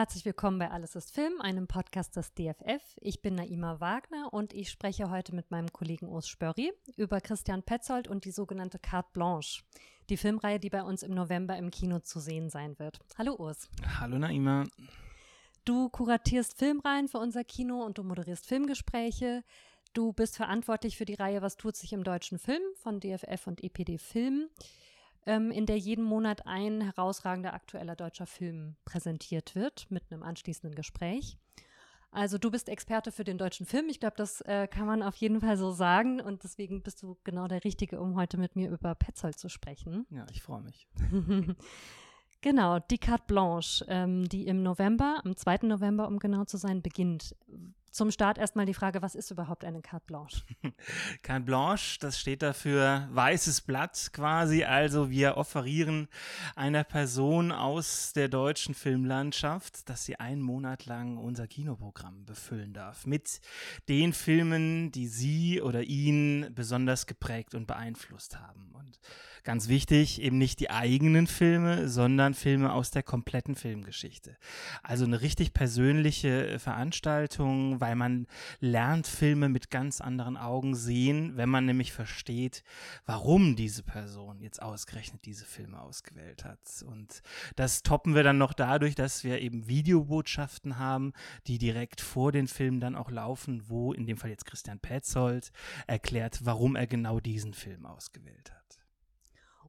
Herzlich willkommen bei Alles ist Film, einem Podcast des DFF. Ich bin Naima Wagner und ich spreche heute mit meinem Kollegen Urs Spörri über Christian Petzold und die sogenannte Carte Blanche, die Filmreihe, die bei uns im November im Kino zu sehen sein wird. Hallo Urs. Hallo Naima. Du kuratierst Filmreihen für unser Kino und du moderierst Filmgespräche. Du bist verantwortlich für die Reihe Was tut sich im deutschen Film von DFF und EPD Film ähm, in der jeden Monat ein herausragender aktueller deutscher Film präsentiert wird mit einem anschließenden Gespräch. Also du bist Experte für den deutschen Film. Ich glaube, das äh, kann man auf jeden Fall so sagen. Und deswegen bist du genau der Richtige, um heute mit mir über Petzold zu sprechen. Ja, ich freue mich. genau, die Carte Blanche, ähm, die im November, am 2. November, um genau zu sein, beginnt zum Start erstmal die Frage, was ist überhaupt eine Carte Blanche? Carte Blanche, das steht dafür weißes Blatt quasi. Also wir offerieren einer Person aus der deutschen Filmlandschaft, dass sie einen Monat lang unser Kinoprogramm befüllen darf. Mit den Filmen, die sie oder ihn besonders geprägt und beeinflusst haben. Und ganz wichtig, eben nicht die eigenen Filme, sondern Filme aus der kompletten Filmgeschichte. Also eine richtig persönliche Veranstaltung, weil man lernt Filme mit ganz anderen Augen sehen, wenn man nämlich versteht, warum diese Person jetzt ausgerechnet diese Filme ausgewählt hat. Und das toppen wir dann noch dadurch, dass wir eben Videobotschaften haben, die direkt vor den Filmen dann auch laufen, wo in dem Fall jetzt Christian Petzold erklärt, warum er genau diesen Film ausgewählt hat.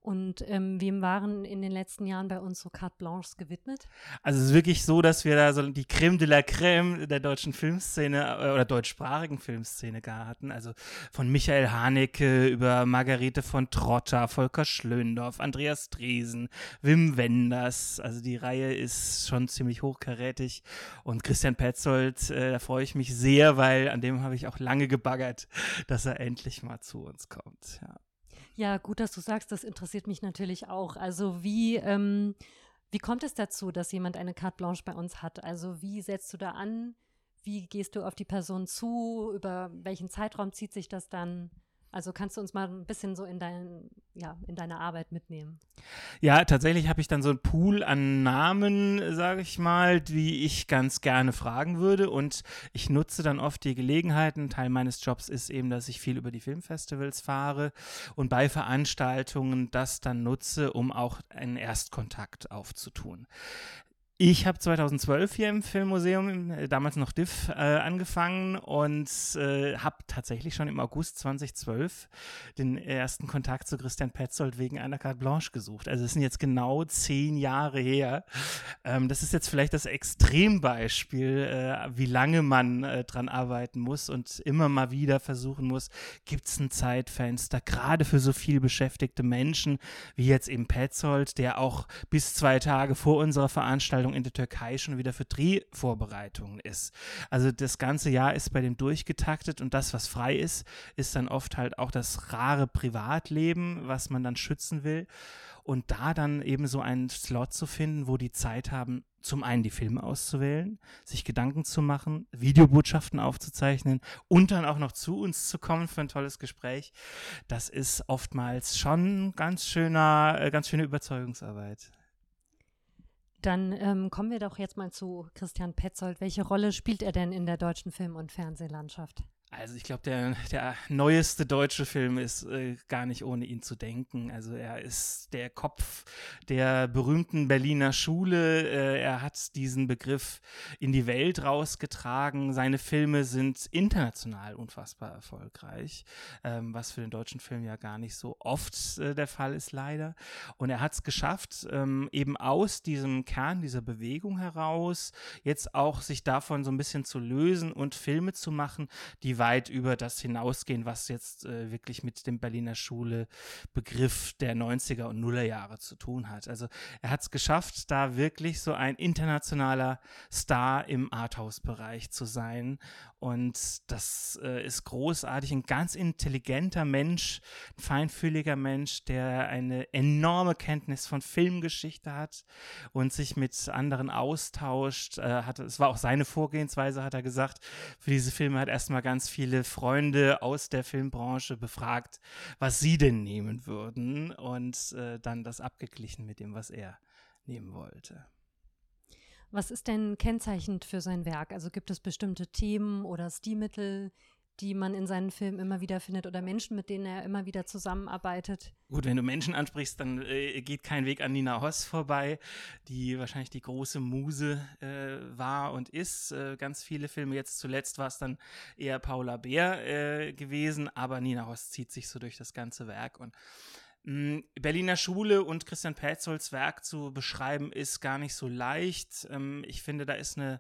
Und ähm, wem waren in den letzten Jahren bei uns so Carte Blanches gewidmet? Also es ist wirklich so, dass wir da so die Creme de la Creme der deutschen Filmszene äh, oder deutschsprachigen Filmszene gar hatten. Also von Michael Haneke über Margarete von Trotter, Volker Schlöndorff, Andreas Dresen, Wim Wenders. Also die Reihe ist schon ziemlich hochkarätig. Und Christian Petzold, äh, da freue ich mich sehr, weil an dem habe ich auch lange gebaggert, dass er endlich mal zu uns kommt. Ja. Ja, gut, dass du sagst, das interessiert mich natürlich auch. Also wie, ähm, wie kommt es dazu, dass jemand eine Carte Blanche bei uns hat? Also wie setzt du da an? Wie gehst du auf die Person zu? Über welchen Zeitraum zieht sich das dann? Also kannst du uns mal ein bisschen so in, dein, ja, in deine Arbeit mitnehmen? Ja, tatsächlich habe ich dann so einen Pool an Namen, sage ich mal, die ich ganz gerne fragen würde. Und ich nutze dann oft die Gelegenheiten. Teil meines Jobs ist eben, dass ich viel über die Filmfestivals fahre und bei Veranstaltungen das dann nutze, um auch einen Erstkontakt aufzutun. Ich habe 2012 hier im Filmmuseum, äh, damals noch DIF, äh, angefangen und äh, habe tatsächlich schon im August 2012 den ersten Kontakt zu Christian Petzold wegen einer Carte Blanche gesucht. Also es sind jetzt genau zehn Jahre her. Ähm, das ist jetzt vielleicht das Extrembeispiel, äh, wie lange man äh, dran arbeiten muss und immer mal wieder versuchen muss, gibt es ein Zeitfenster, gerade für so viel beschäftigte Menschen wie jetzt eben Petzold, der auch bis zwei Tage vor unserer Veranstaltung Vorbereitung in der Türkei schon wieder für Drehvorbereitungen ist. Also das ganze Jahr ist bei dem durchgetaktet und das, was frei ist, ist dann oft halt auch das rare Privatleben, was man dann schützen will. Und da dann eben so einen Slot zu finden, wo die Zeit haben, zum einen die Filme auszuwählen, sich Gedanken zu machen, Videobotschaften aufzuzeichnen und dann auch noch zu uns zu kommen für ein tolles Gespräch, das ist oftmals schon ganz schöner, äh, ganz schöne Überzeugungsarbeit. Dann ähm, kommen wir doch jetzt mal zu Christian Petzold. Welche Rolle spielt er denn in der deutschen Film- und Fernsehlandschaft? Also ich glaube, der, der neueste deutsche Film ist äh, gar nicht ohne ihn zu denken. Also er ist der Kopf der berühmten Berliner Schule. Äh, er hat diesen Begriff in die Welt rausgetragen. Seine Filme sind international unfassbar erfolgreich, ähm, was für den deutschen Film ja gar nicht so oft äh, der Fall ist, leider. Und er hat es geschafft, ähm, eben aus diesem Kern dieser Bewegung heraus jetzt auch sich davon so ein bisschen zu lösen und Filme zu machen, die weit über das hinausgehen, was jetzt äh, wirklich mit dem Berliner Schule Begriff der 90er und Nuller Jahre zu tun hat. Also er hat es geschafft, da wirklich so ein internationaler Star im Arthouse-Bereich zu sein. Und das äh, ist großartig. Ein ganz intelligenter Mensch, ein feinfühliger Mensch, der eine enorme Kenntnis von Filmgeschichte hat und sich mit anderen austauscht. Äh, hat, es war auch seine Vorgehensweise, hat er gesagt. Für diese Filme hat erstmal ganz viele Freunde aus der Filmbranche befragt, was sie denn nehmen würden und äh, dann das abgeglichen mit dem, was er nehmen wollte. Was ist denn kennzeichnend für sein Werk? Also gibt es bestimmte Themen oder Stilmittel, die man in seinen Filmen immer wieder findet oder Menschen, mit denen er immer wieder zusammenarbeitet. Gut, wenn du Menschen ansprichst, dann äh, geht kein Weg an Nina Hoss vorbei, die wahrscheinlich die große Muse äh, war und ist. Äh, ganz viele Filme, jetzt zuletzt war es dann eher Paula Bär äh, gewesen, aber Nina Hoss zieht sich so durch das ganze Werk und Berliner Schule und Christian Petzolds Werk zu beschreiben, ist gar nicht so leicht. Ähm, ich finde, da ist eine,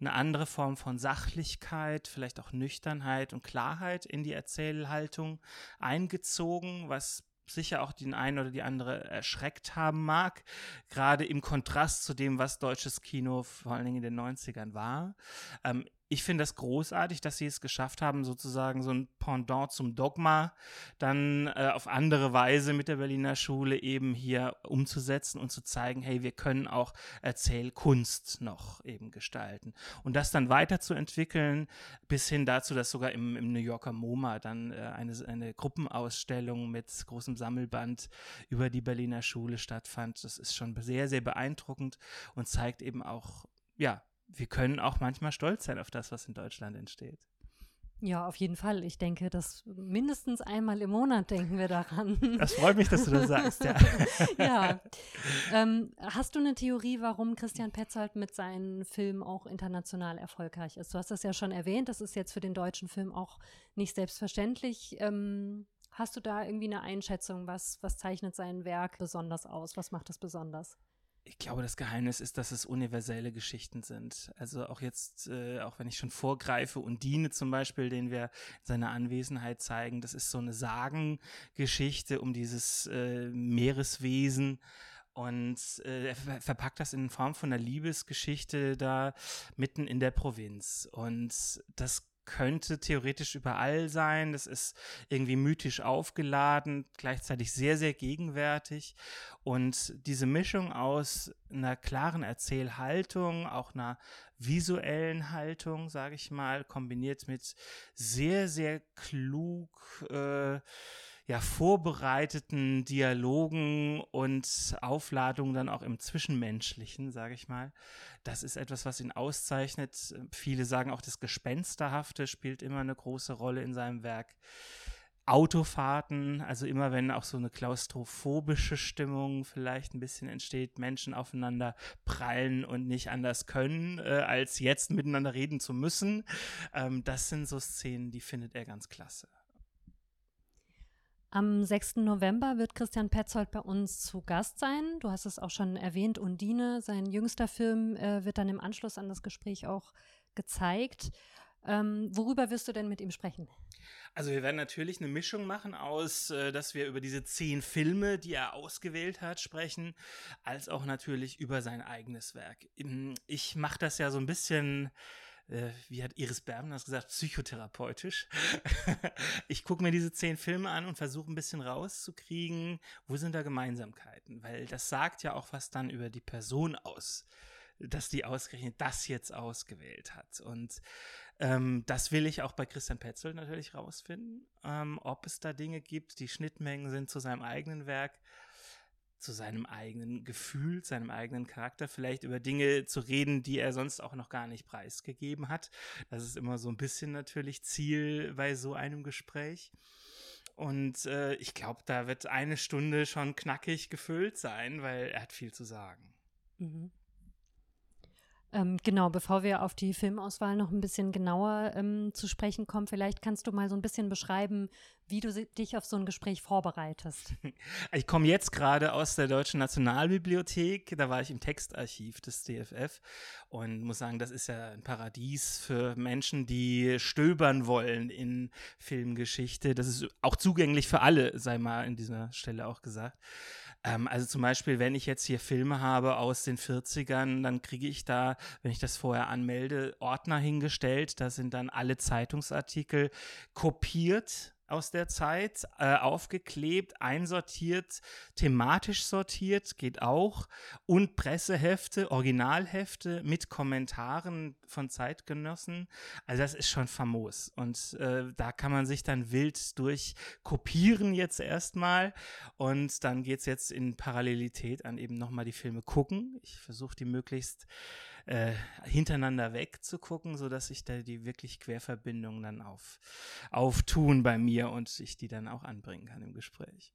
eine andere Form von Sachlichkeit, vielleicht auch Nüchternheit und Klarheit in die Erzählhaltung eingezogen, was sicher auch den einen oder die andere erschreckt haben mag, gerade im Kontrast zu dem, was deutsches Kino vor allen Dingen in den 90ern war. Ähm, ich finde das großartig, dass sie es geschafft haben, sozusagen so ein Pendant zum Dogma dann äh, auf andere Weise mit der Berliner Schule eben hier umzusetzen und zu zeigen, hey, wir können auch Erzählkunst noch eben gestalten. Und das dann weiterzuentwickeln, bis hin dazu, dass sogar im, im New Yorker MoMA dann äh, eine, eine Gruppenausstellung mit großem Sammelband über die Berliner Schule stattfand. Das ist schon sehr, sehr beeindruckend und zeigt eben auch, ja, wir können auch manchmal stolz sein auf das, was in Deutschland entsteht. Ja, auf jeden Fall. Ich denke, dass mindestens einmal im Monat denken wir daran. Das freut mich, dass du das sagst, ja. ja. Ähm, hast du eine Theorie, warum Christian Petzold mit seinen Filmen auch international erfolgreich ist? Du hast das ja schon erwähnt, das ist jetzt für den deutschen Film auch nicht selbstverständlich. Ähm, hast du da irgendwie eine Einschätzung, was, was zeichnet sein Werk besonders aus? Was macht es besonders? Ich glaube, das Geheimnis ist, dass es universelle Geschichten sind. Also auch jetzt, äh, auch wenn ich schon vorgreife, Undine zum Beispiel, den wir in seiner Anwesenheit zeigen, das ist so eine Sagengeschichte um dieses äh, Meereswesen und äh, er verpackt das in Form von einer Liebesgeschichte da mitten in der Provinz. Und das könnte theoretisch überall sein. Das ist irgendwie mythisch aufgeladen, gleichzeitig sehr, sehr gegenwärtig. Und diese Mischung aus einer klaren Erzählhaltung, auch einer visuellen Haltung, sage ich mal, kombiniert mit sehr, sehr klug äh, ja, vorbereiteten Dialogen und Aufladungen dann auch im Zwischenmenschlichen, sage ich mal. Das ist etwas, was ihn auszeichnet. Viele sagen auch, das Gespensterhafte spielt immer eine große Rolle in seinem Werk. Autofahrten, also immer wenn auch so eine klaustrophobische Stimmung vielleicht ein bisschen entsteht, Menschen aufeinander prallen und nicht anders können, äh, als jetzt miteinander reden zu müssen. Ähm, das sind so Szenen, die findet er ganz klasse. Am 6. November wird Christian Petzold bei uns zu Gast sein. Du hast es auch schon erwähnt, Undine, sein jüngster Film, äh, wird dann im Anschluss an das Gespräch auch gezeigt. Ähm, worüber wirst du denn mit ihm sprechen? Also wir werden natürlich eine Mischung machen aus, äh, dass wir über diese zehn Filme, die er ausgewählt hat, sprechen, als auch natürlich über sein eigenes Werk. Ich mache das ja so ein bisschen äh, wie hat Iris Berben das gesagt, psychotherapeutisch. ich gucke mir diese zehn Filme an und versuche ein bisschen rauszukriegen, wo sind da Gemeinsamkeiten, weil das sagt ja auch was dann über die Person aus, dass die ausgerechnet das jetzt ausgewählt hat. Und ähm, das will ich auch bei Christian Petzold natürlich rausfinden, ähm, ob es da Dinge gibt, die Schnittmengen sind zu seinem eigenen Werk zu seinem eigenen Gefühl, seinem eigenen Charakter, vielleicht über Dinge zu reden, die er sonst auch noch gar nicht preisgegeben hat. Das ist immer so ein bisschen natürlich Ziel bei so einem Gespräch. Und äh, ich glaube, da wird eine Stunde schon knackig gefüllt sein, weil er hat viel zu sagen. Mhm. Ähm, genau, bevor wir auf die Filmauswahl noch ein bisschen genauer ähm, zu sprechen kommen, vielleicht kannst du mal so ein bisschen beschreiben, wie du dich auf so ein Gespräch vorbereitest. Ich komme jetzt gerade aus der Deutschen Nationalbibliothek, da war ich im Textarchiv des DFF und muss sagen, das ist ja ein Paradies für Menschen, die stöbern wollen in Filmgeschichte. Das ist auch zugänglich für alle, sei mal in dieser Stelle auch gesagt. Ähm, also zum Beispiel, wenn ich jetzt hier Filme habe aus den 40ern, dann kriege ich da, wenn ich das vorher anmelde, Ordner hingestellt. Da sind dann alle Zeitungsartikel kopiert aus der Zeit, äh, aufgeklebt, einsortiert, thematisch sortiert, geht auch. Und Pressehefte, Originalhefte mit Kommentaren von Zeitgenossen. Also das ist schon famos. Und äh, da kann man sich dann wild durchkopieren jetzt erstmal. Und dann geht es jetzt in Parallelität an eben nochmal die Filme gucken. Ich versuche die möglichst äh, hintereinander weg zu gucken, sodass sich da die wirklich Querverbindungen dann auf, auftun bei mir und ich die dann auch anbringen kann im Gespräch.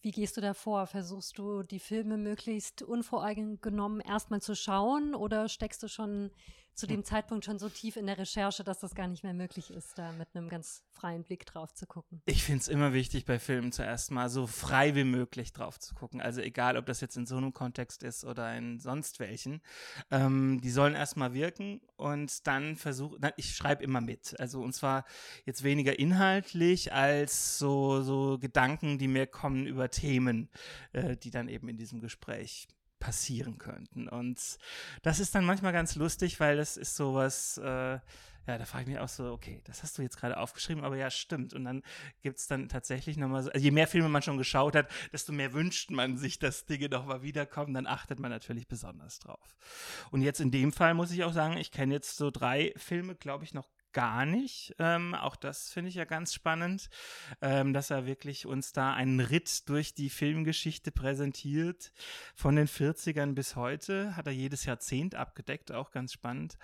Wie gehst du da vor? Versuchst du die Filme möglichst unvoreingenommen erstmal zu schauen oder steckst du schon zu dem Zeitpunkt schon so tief in der Recherche, dass das gar nicht mehr möglich ist, da mit einem ganz freien Blick drauf zu gucken. Ich finde es immer wichtig, bei Filmen zuerst mal so frei wie möglich drauf zu gucken. Also egal, ob das jetzt in so einem Kontext ist oder in sonst welchen. Ähm, die sollen erst mal wirken und dann versuchen, ich schreibe immer mit. Also und zwar jetzt weniger inhaltlich als so, so Gedanken, die mir kommen über Themen, äh, die dann eben in diesem Gespräch passieren könnten. Und das ist dann manchmal ganz lustig, weil das ist sowas, äh, ja, da frage ich mich auch so, okay, das hast du jetzt gerade aufgeschrieben, aber ja, stimmt. Und dann gibt es dann tatsächlich nochmal so, also je mehr Filme man schon geschaut hat, desto mehr wünscht man sich, dass Dinge nochmal wiederkommen, dann achtet man natürlich besonders drauf. Und jetzt in dem Fall muss ich auch sagen, ich kenne jetzt so drei Filme, glaube ich, noch gar nicht. Ähm, auch das finde ich ja ganz spannend, ähm, dass er wirklich uns da einen Ritt durch die Filmgeschichte präsentiert. Von den 40ern bis heute hat er jedes Jahrzehnt abgedeckt, auch ganz spannend.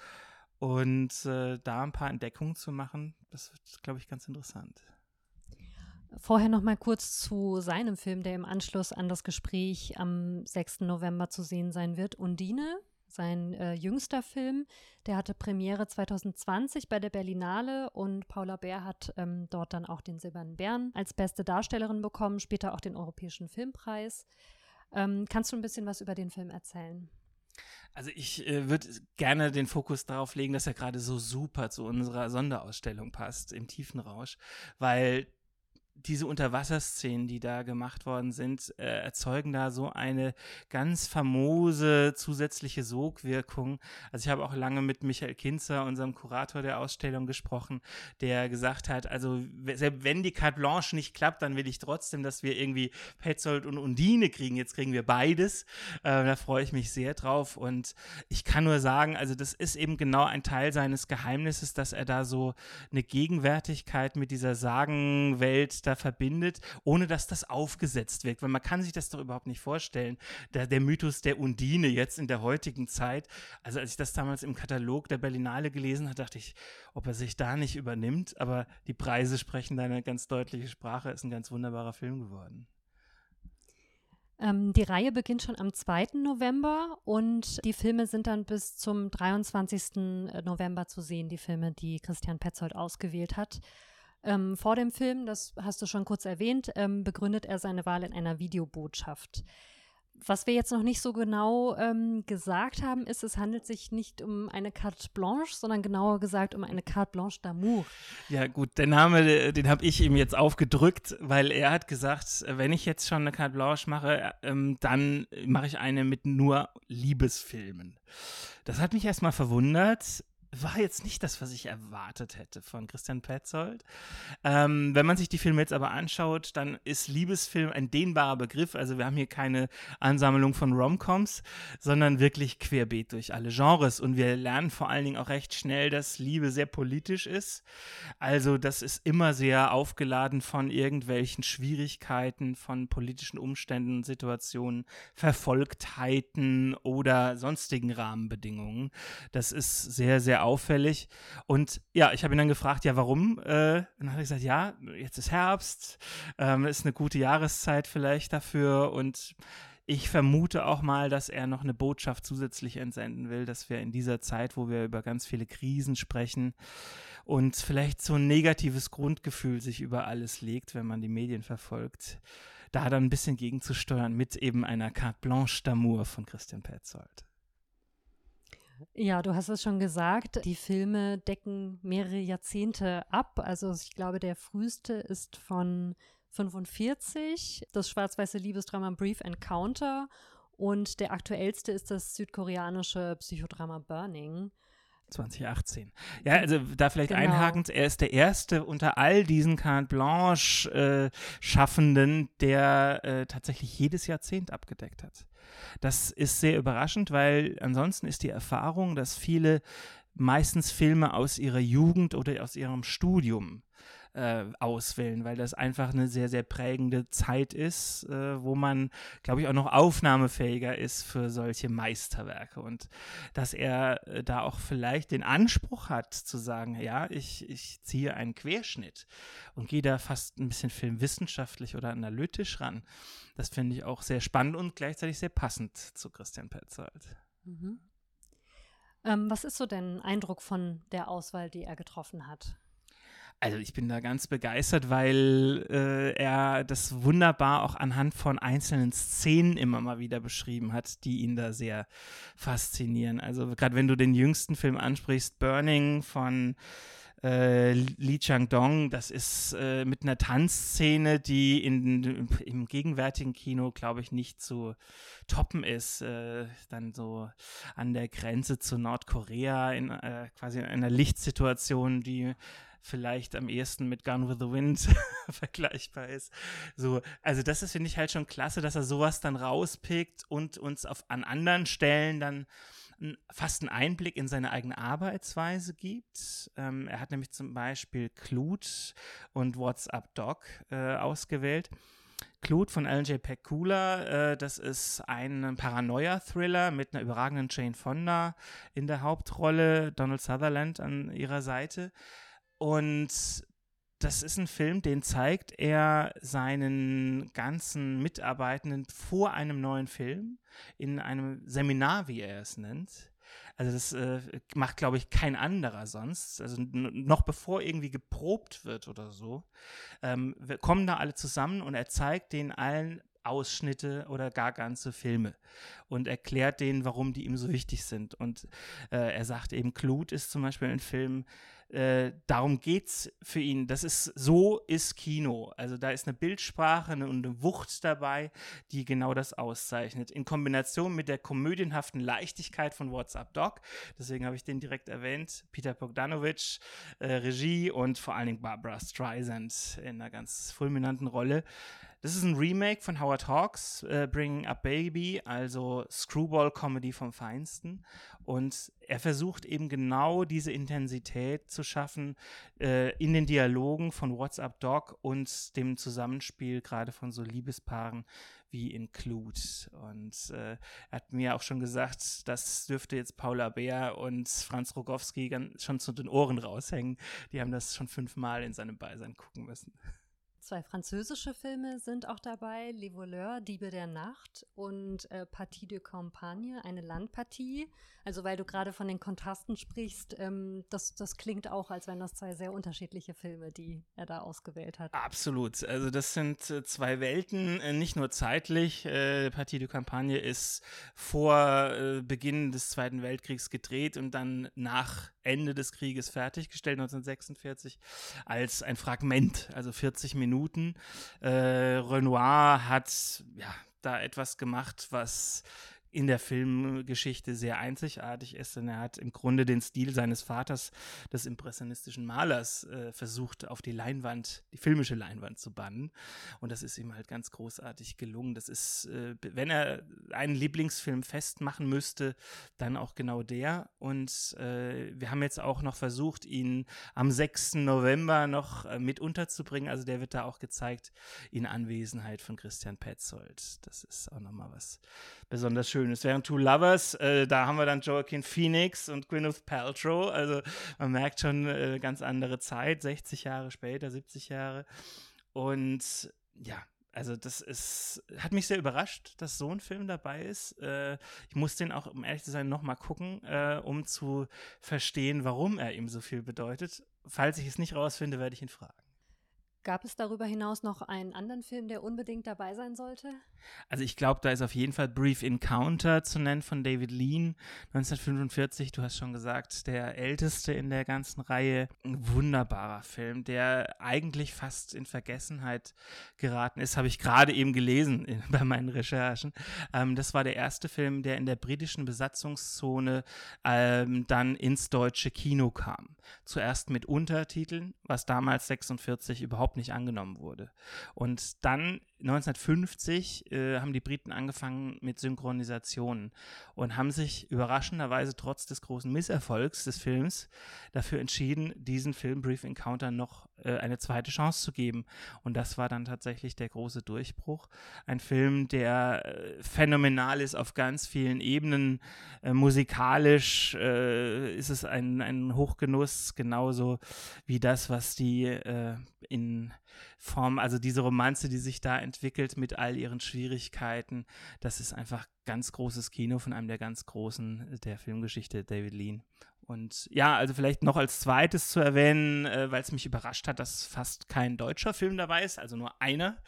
Und äh, da ein paar Entdeckungen zu machen, das wird, glaube ich, ganz interessant. Vorher noch mal kurz zu seinem Film, der im Anschluss an das Gespräch am 6. November zu sehen sein wird. Undine, sein äh, jüngster Film. Der hatte Premiere 2020 bei der Berlinale und Paula Bär hat ähm, dort dann auch den Silbernen Bären als beste Darstellerin bekommen, später auch den Europäischen Filmpreis. Ähm, kannst du ein bisschen was über den Film erzählen? Also ich äh, würde gerne den Fokus darauf legen, dass er gerade so super zu unserer Sonderausstellung passt im Tiefenrausch, weil diese Unterwasserszenen, die da gemacht worden sind, äh, erzeugen da so eine ganz famose zusätzliche Sogwirkung. Also ich habe auch lange mit Michael Kinzer, unserem Kurator der Ausstellung, gesprochen, der gesagt hat, also selbst wenn die Carte Blanche nicht klappt, dann will ich trotzdem, dass wir irgendwie Petzold und Undine kriegen. Jetzt kriegen wir beides. Äh, da freue ich mich sehr drauf. Und ich kann nur sagen, also das ist eben genau ein Teil seines Geheimnisses, dass er da so eine Gegenwärtigkeit mit dieser Sagenwelt da verbindet, ohne dass das aufgesetzt wirkt. Weil man kann sich das doch überhaupt nicht vorstellen. Der, der Mythos der Undine jetzt in der heutigen Zeit. Also als ich das damals im Katalog der Berlinale gelesen habe, dachte ich, ob er sich da nicht übernimmt. Aber die Preise sprechen da eine ganz deutliche Sprache. Ist ein ganz wunderbarer Film geworden. Ähm, die Reihe beginnt schon am 2. November und die Filme sind dann bis zum 23. November zu sehen, die Filme, die Christian Petzold ausgewählt hat. Ähm, vor dem Film, das hast du schon kurz erwähnt, ähm, begründet er seine Wahl in einer Videobotschaft. Was wir jetzt noch nicht so genau ähm, gesagt haben, ist, es handelt sich nicht um eine Carte Blanche, sondern genauer gesagt um eine Carte Blanche d'amour. Ja gut, der Name, den habe ich ihm jetzt aufgedrückt, weil er hat gesagt, wenn ich jetzt schon eine Carte Blanche mache, ähm, dann mache ich eine mit nur Liebesfilmen. Das hat mich erstmal verwundert war jetzt nicht das, was ich erwartet hätte von Christian Petzold. Ähm, wenn man sich die Filme jetzt aber anschaut, dann ist Liebesfilm ein dehnbarer Begriff. Also wir haben hier keine Ansammlung von Romcoms, sondern wirklich querbeet durch alle Genres. Und wir lernen vor allen Dingen auch recht schnell, dass Liebe sehr politisch ist. Also das ist immer sehr aufgeladen von irgendwelchen Schwierigkeiten, von politischen Umständen, Situationen, Verfolgtheiten oder sonstigen Rahmenbedingungen. Das ist sehr, sehr auffällig. Und ja, ich habe ihn dann gefragt, ja, warum? Äh, dann hat er gesagt, ja, jetzt ist Herbst, ähm, ist eine gute Jahreszeit vielleicht dafür und ich vermute auch mal, dass er noch eine Botschaft zusätzlich entsenden will, dass wir in dieser Zeit, wo wir über ganz viele Krisen sprechen und vielleicht so ein negatives Grundgefühl sich über alles legt, wenn man die Medien verfolgt, da dann ein bisschen gegenzusteuern mit eben einer Carte Blanche d'Amour von Christian Petzold. Ja, du hast es schon gesagt, die Filme decken mehrere Jahrzehnte ab. Also ich glaube, der früheste ist von 45, das schwarz-weiße Liebesdrama Brief Encounter und der aktuellste ist das südkoreanische Psychodrama Burning. 2018. Ja, also da vielleicht genau. einhakend, er ist der erste unter all diesen Carte Blanche äh, Schaffenden, der äh, tatsächlich jedes Jahrzehnt abgedeckt hat. Das ist sehr überraschend, weil ansonsten ist die Erfahrung, dass viele meistens Filme aus ihrer Jugend oder aus ihrem Studium äh, auswählen, weil das einfach eine sehr, sehr prägende Zeit ist, äh, wo man, glaube ich, auch noch aufnahmefähiger ist für solche Meisterwerke. Und dass er äh, da auch vielleicht den Anspruch hat zu sagen, ja, ich, ich ziehe einen Querschnitt und gehe da fast ein bisschen filmwissenschaftlich oder analytisch ran. Das finde ich auch sehr spannend und gleichzeitig sehr passend zu Christian Petzold. Mhm. Ähm, was ist so dein Eindruck von der Auswahl, die er getroffen hat? Also ich bin da ganz begeistert, weil äh, er das wunderbar auch anhand von einzelnen Szenen immer mal wieder beschrieben hat, die ihn da sehr faszinieren. Also gerade wenn du den jüngsten Film ansprichst, Burning von äh, Chang-dong, das ist äh, mit einer Tanzszene, die in, im gegenwärtigen Kino, glaube ich, nicht zu toppen ist. Äh, dann so an der Grenze zu Nordkorea, in äh, quasi in einer Lichtsituation, die vielleicht am ehesten mit Gone with the Wind vergleichbar ist. So, also das ist, finde ich, halt schon klasse, dass er sowas dann rauspickt und uns auf, an anderen Stellen dann fast einen Einblick in seine eigene Arbeitsweise gibt. Ähm, er hat nämlich zum Beispiel Clute und WhatsApp Doc äh, ausgewählt. Clute von Alan J. Pekula, äh, das ist ein Paranoia-Thriller mit einer überragenden Jane Fonda in der Hauptrolle, Donald Sutherland an ihrer Seite. Und das ist ein Film, den zeigt er seinen ganzen Mitarbeitenden vor einem neuen Film in einem Seminar, wie er es nennt. Also das äh, macht, glaube ich, kein anderer sonst. Also noch bevor irgendwie geprobt wird oder so, ähm, kommen da alle zusammen und er zeigt denen allen Ausschnitte oder gar ganze Filme und erklärt denen, warum die ihm so wichtig sind. Und äh, er sagt eben, Clute ist zum Beispiel ein Film, äh, darum geht's für ihn. Das ist so ist Kino. Also da ist eine Bildsprache und eine Wucht dabei, die genau das auszeichnet. In Kombination mit der komödienhaften Leichtigkeit von WhatsApp Doc. Deswegen habe ich den direkt erwähnt. Peter Bogdanovich, äh, Regie und vor allen Dingen Barbara Streisand in einer ganz fulminanten Rolle. Das ist ein Remake von Howard Hawks, äh, Bringing Up Baby, also Screwball-Comedy vom Feinsten. Und er versucht eben genau diese Intensität zu schaffen äh, in den Dialogen von WhatsApp Dog und dem Zusammenspiel gerade von so Liebespaaren wie in Clute. Und äh, er hat mir auch schon gesagt, das dürfte jetzt Paula Beer und Franz Rogowski schon zu den Ohren raushängen. Die haben das schon fünfmal in seinem Beisein gucken müssen. Zwei französische Filme sind auch dabei, Les Voleurs, Diebe der Nacht und äh, Partie de Campagne, eine Landpartie. Also weil du gerade von den Kontrasten sprichst, ähm, das, das klingt auch, als wären das zwei sehr unterschiedliche Filme, die er da ausgewählt hat. Absolut. Also das sind äh, zwei Welten, äh, nicht nur zeitlich. Äh, Partie de Campagne ist vor Beginn des Zweiten Weltkriegs gedreht und dann nach Ende des Krieges fertiggestellt, 1946, als ein Fragment, also 40 Minuten. Äh, Renoir hat ja da etwas gemacht, was in der Filmgeschichte sehr einzigartig ist, denn er hat im Grunde den Stil seines Vaters, des impressionistischen Malers, äh, versucht, auf die Leinwand, die filmische Leinwand zu bannen. Und das ist ihm halt ganz großartig gelungen. Das ist, äh, wenn er einen Lieblingsfilm festmachen müsste, dann auch genau der. Und äh, wir haben jetzt auch noch versucht, ihn am 6. November noch äh, mit unterzubringen. Also der wird da auch gezeigt in Anwesenheit von Christian Petzold. Das ist auch nochmal was besonders Schönes. Während Two Lovers, äh, da haben wir dann Joaquin Phoenix und Gwyneth Paltrow. Also man merkt schon äh, ganz andere Zeit, 60 Jahre später, 70 Jahre. Und ja, also das ist, hat mich sehr überrascht, dass so ein Film dabei ist. Äh, ich muss den auch, um ehrlich zu sein, nochmal gucken, äh, um zu verstehen, warum er ihm so viel bedeutet. Falls ich es nicht rausfinde, werde ich ihn fragen. Gab es darüber hinaus noch einen anderen Film, der unbedingt dabei sein sollte? Also ich glaube, da ist auf jeden Fall Brief Encounter zu nennen von David Lean, 1945, du hast schon gesagt, der älteste in der ganzen Reihe. Ein wunderbarer Film, der eigentlich fast in Vergessenheit geraten ist, habe ich gerade eben gelesen in, bei meinen Recherchen. Ähm, das war der erste Film, der in der britischen Besatzungszone ähm, dann ins deutsche Kino kam. Zuerst mit Untertiteln, was damals 46 überhaupt nicht angenommen wurde. Und dann 1950 äh, haben die Briten angefangen mit Synchronisationen und haben sich überraschenderweise trotz des großen Misserfolgs des Films dafür entschieden, diesen Film Brief Encounter noch äh, eine zweite Chance zu geben. Und das war dann tatsächlich der große Durchbruch. Ein Film, der äh, phänomenal ist auf ganz vielen Ebenen. Äh, musikalisch äh, ist es ein, ein Hochgenuss, genauso wie das, was die äh, in Form, also diese Romanze, die sich da entwickelt mit all ihren Schwierigkeiten, das ist einfach ganz großes Kino von einem der ganz großen der Filmgeschichte, David Lean. Und ja, also vielleicht noch als zweites zu erwähnen, äh, weil es mich überrascht hat, dass fast kein deutscher Film dabei ist, also nur einer.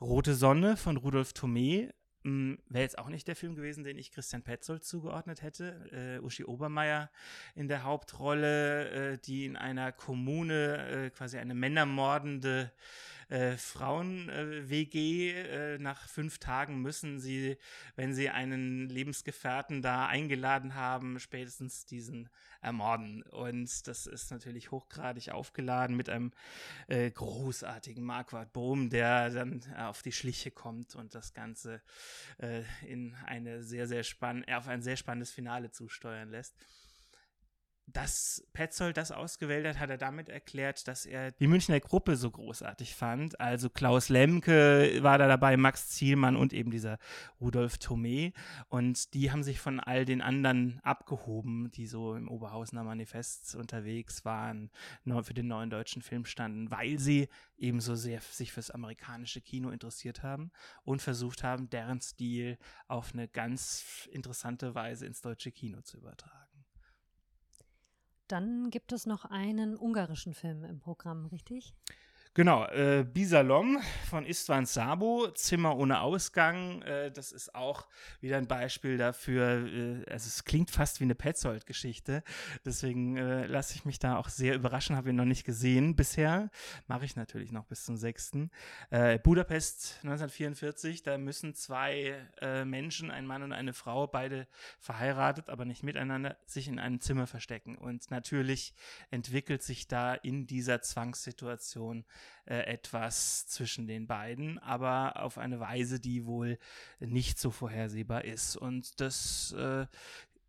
Rote Sonne von Rudolf Thomé. Hm, Wäre jetzt auch nicht der Film gewesen, den ich Christian Petzold zugeordnet hätte. Äh, Uschi Obermeier in der Hauptrolle, äh, die in einer Kommune äh, quasi eine männermordende äh, Frauen-WG. Äh, nach fünf Tagen müssen sie, wenn sie einen Lebensgefährten da eingeladen haben, spätestens diesen ermorden. Und das ist natürlich hochgradig aufgeladen mit einem äh, großartigen Marquardt Bohm, der dann auf die Schliche kommt und das Ganze äh, in eine sehr, sehr spann auf ein sehr spannendes Finale zusteuern lässt dass Petzold das ausgewählt hat, hat er damit erklärt, dass er die Münchner Gruppe so großartig fand. Also Klaus Lemke war da dabei, Max Zielmann und eben dieser Rudolf Thomé. Und die haben sich von all den anderen abgehoben, die so im Oberhausener Manifest unterwegs waren, für den neuen deutschen Film standen, weil sie ebenso sehr sich fürs amerikanische Kino interessiert haben und versucht haben, deren Stil auf eine ganz interessante Weise ins deutsche Kino zu übertragen. Dann gibt es noch einen ungarischen Film im Programm, richtig? Genau, äh, Bisalom von Istvan Sabo, Zimmer ohne Ausgang. Äh, das ist auch wieder ein Beispiel dafür. Äh, also es klingt fast wie eine Petzold-Geschichte. Deswegen äh, lasse ich mich da auch sehr überraschen. Habe ihn noch nicht gesehen bisher. Mache ich natürlich noch bis zum 6. Äh, Budapest 1944. Da müssen zwei äh, Menschen, ein Mann und eine Frau, beide verheiratet, aber nicht miteinander, sich in einem Zimmer verstecken. Und natürlich entwickelt sich da in dieser Zwangssituation äh, etwas zwischen den beiden, aber auf eine Weise, die wohl nicht so vorhersehbar ist. Und das, äh,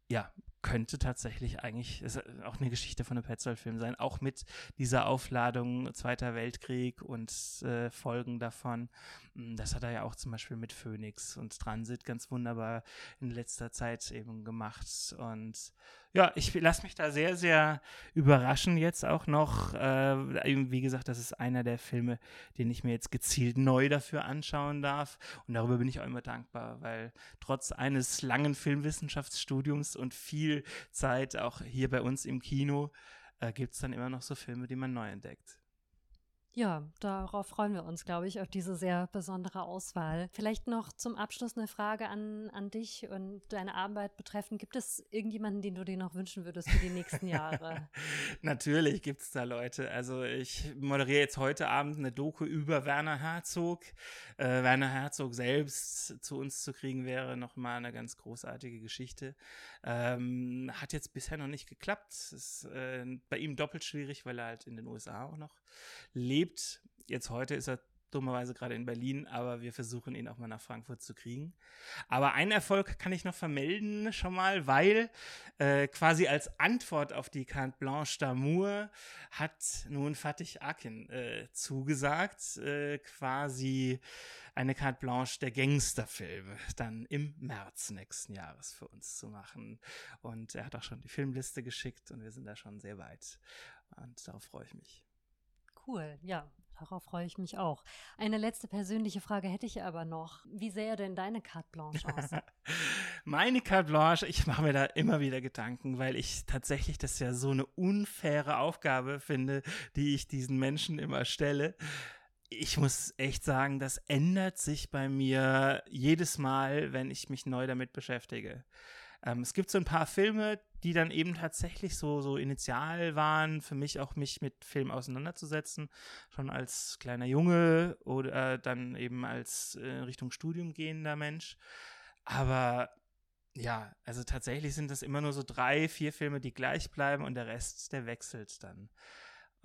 ja, könnte tatsächlich eigentlich auch eine Geschichte von einem Petzold-Film sein, auch mit dieser Aufladung Zweiter Weltkrieg und äh, Folgen davon. Hm, das hat er ja auch zum Beispiel mit Phoenix und Transit ganz wunderbar in letzter Zeit eben gemacht. Und ja, ich lasse mich da sehr, sehr überraschen jetzt auch noch. Äh, wie gesagt, das ist einer der Filme, den ich mir jetzt gezielt neu dafür anschauen darf. Und darüber bin ich auch immer dankbar, weil trotz eines langen Filmwissenschaftsstudiums und viel Zeit auch hier bei uns im Kino äh, gibt es dann immer noch so Filme, die man neu entdeckt. Ja, darauf freuen wir uns, glaube ich, auf diese sehr besondere Auswahl. Vielleicht noch zum Abschluss eine Frage an, an dich und deine Arbeit betreffend. Gibt es irgendjemanden, den du dir noch wünschen würdest für die nächsten Jahre? Natürlich gibt es da Leute. Also ich moderiere jetzt heute Abend eine Doku über Werner Herzog. Äh, Werner Herzog selbst zu uns zu kriegen, wäre nochmal eine ganz großartige Geschichte. Ähm, hat jetzt bisher noch nicht geklappt. Ist äh, bei ihm doppelt schwierig, weil er halt in den USA auch noch lebt. Jetzt heute ist er dummerweise gerade in Berlin, aber wir versuchen ihn auch mal nach Frankfurt zu kriegen. Aber einen Erfolg kann ich noch vermelden schon mal, weil äh, quasi als Antwort auf die Carte Blanche d'Amour hat nun Fatih Akin äh, zugesagt, äh, quasi eine Carte Blanche der Gangsterfilme dann im März nächsten Jahres für uns zu machen. Und er hat auch schon die Filmliste geschickt und wir sind da schon sehr weit. Und darauf freue ich mich. Cool, ja, darauf freue ich mich auch. Eine letzte persönliche Frage hätte ich aber noch. Wie sähe denn deine Carte Blanche aus? Meine Carte Blanche, ich mache mir da immer wieder Gedanken, weil ich tatsächlich das ja so eine unfaire Aufgabe finde, die ich diesen Menschen immer stelle ich muss echt sagen, das ändert sich bei mir jedes Mal, wenn ich mich neu damit beschäftige. Ähm, es gibt so ein paar Filme, die dann eben tatsächlich so, so initial waren, für mich auch mich mit Film auseinanderzusetzen, schon als kleiner Junge oder dann eben als äh, Richtung Studium gehender Mensch. Aber ja, also tatsächlich sind das immer nur so drei, vier Filme, die gleich bleiben und der Rest, der wechselt dann.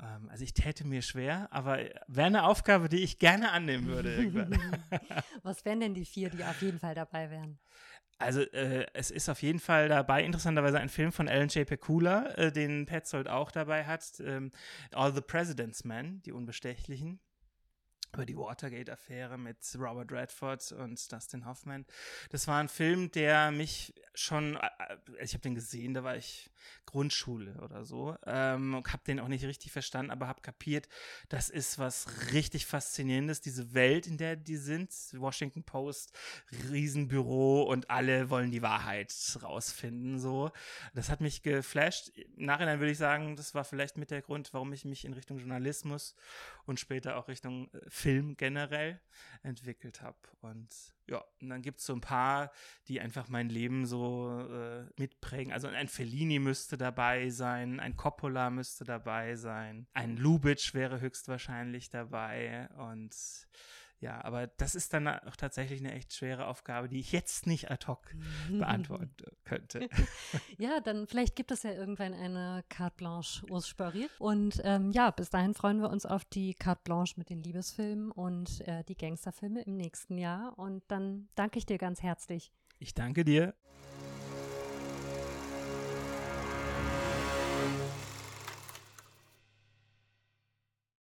Ähm, also ich täte mir schwer, aber wäre eine Aufgabe, die ich gerne annehmen würde irgendwann. Was wären denn die vier, die auf jeden Fall dabei wären? Also äh, es ist auf jeden Fall dabei, interessanterweise ein Film von Alan J. Pekula, äh, den Petzold auch dabei hat, ähm, All the President's Men, die Unbestechlichen über die Watergate-Affäre mit Robert Redford und Dustin Hoffman. Das war ein Film, der mich schon, äh, äh, ich habe den gesehen, da war ich Grundschule oder so, ähm, habe den auch nicht richtig verstanden, aber habe kapiert, das ist was richtig Faszinierendes, diese Welt, in der die sind. Washington Post, Riesenbüro und alle wollen die Wahrheit rausfinden. So, das hat mich geflasht. Im Nachhinein würde ich sagen, das war vielleicht mit der Grund, warum ich mich in Richtung Journalismus und später auch Richtung äh, Film generell entwickelt habe. Und ja, und dann gibt es so ein paar, die einfach mein Leben so äh, mitprägen. Also ein Fellini müsste dabei sein, ein Coppola müsste dabei sein, ein Lubitsch wäre höchstwahrscheinlich dabei und ja, aber das ist dann auch tatsächlich eine echt schwere Aufgabe, die ich jetzt nicht ad hoc beantworten könnte. ja, dann vielleicht gibt es ja irgendwann eine Carte Blanche Urs Spörri. Und ähm, ja, bis dahin freuen wir uns auf die Carte Blanche mit den Liebesfilmen und äh, die Gangsterfilme im nächsten Jahr. Und dann danke ich dir ganz herzlich. Ich danke dir.